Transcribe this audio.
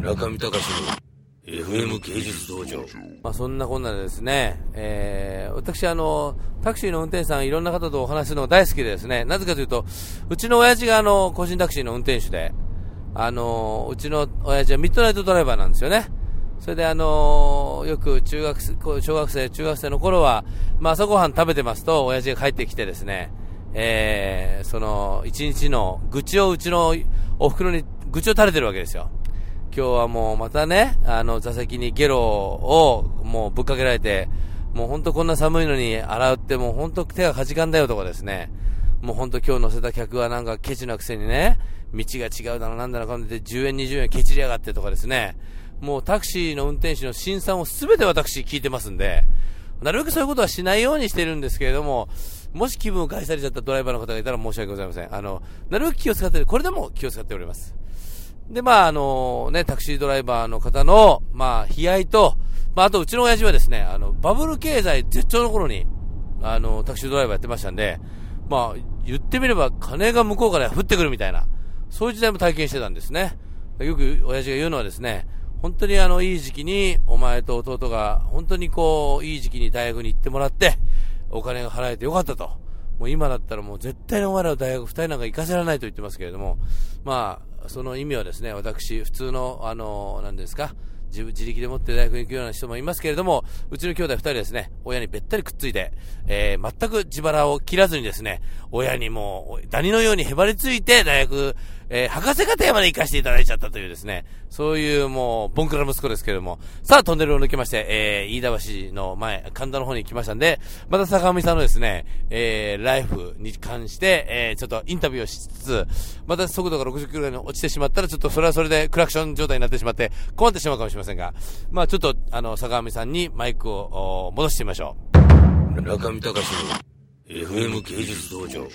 中見隆の FM 芸術道場。まあ、そんなこんなでですね、えー、私あの、タクシーの運転手さんいろんな方とお話するのが大好きでですね、なぜかというと、うちの親父があの、個人タクシーの運転手で、あの、うちの親父はミッドナイトドライバーなんですよね。それであのよく中学生、小学生、中学生の頃は、まあ朝ごはん食べてますと、親父が帰ってきてですね、えー、その、一日の愚痴をうちのお袋に愚痴を垂れてるわけですよ。今日はもうまたね、あの座席にゲロをもうぶっかけられて、もうほんとこんな寒いのに洗うってもうほんと手がかじかんだよとかですね。もうほんと今日乗せた客はなんかケチなくせにね、道が違うだろなんだろかんで10円20円ケチりやがってとかですね。もうタクシーの運転手の審査を全て私聞いてますんで、なるべくそういうことはしないようにしてるんですけれども、もし気分を害されちゃったドライバーの方がいたら申し訳ございません。あの、なるべく気を使って、これでも気を使っております。で、まあ、あのね、タクシードライバーの方の、まあ、悲哀と、まあ、あとうちの親父はですね、あの、バブル経済絶頂の頃に、あの、タクシードライバーやってましたんで、まあ、言ってみれば金が向こうから降ってくるみたいな、そういう時代も体験してたんですね。よく親父が言うのはですね、本当にあの、いい時期に、お前と弟が、本当にこう、いい時期に大学に行ってもらって、お金が払えてよかったと。もう今だったらもう絶対にお前らの大学二人なんか行かせられないと言ってますけれども、まあ、その意味はですね、私、普通の、あの、何ですか、自自力で持って大学に行くような人もいますけれども、うちの兄弟二人ですね、親にべったりくっついて、えー、全く自腹を切らずにですね、親にもう、ダニのようにへばりついて大学、えー、博士課程まで行かせていただいちゃったというですね、そういうもう、ボンクラ息子ですけれども、さあ、トンネルを抜けまして、えー、飯田橋の前、神田の方に来ましたんで、また坂上さんのですね、えー、ライフに関して、えー、ちょっとインタビューをしつつ、また速度が60キロぐらいに落ちてしまったら、ちょっとそれはそれでクラクション状態になってしまって、困ってしまうかもしれませんが、まあちょっと、あの、坂上さんにマイクを戻してみましょう。中見隆の FM 芸術道場。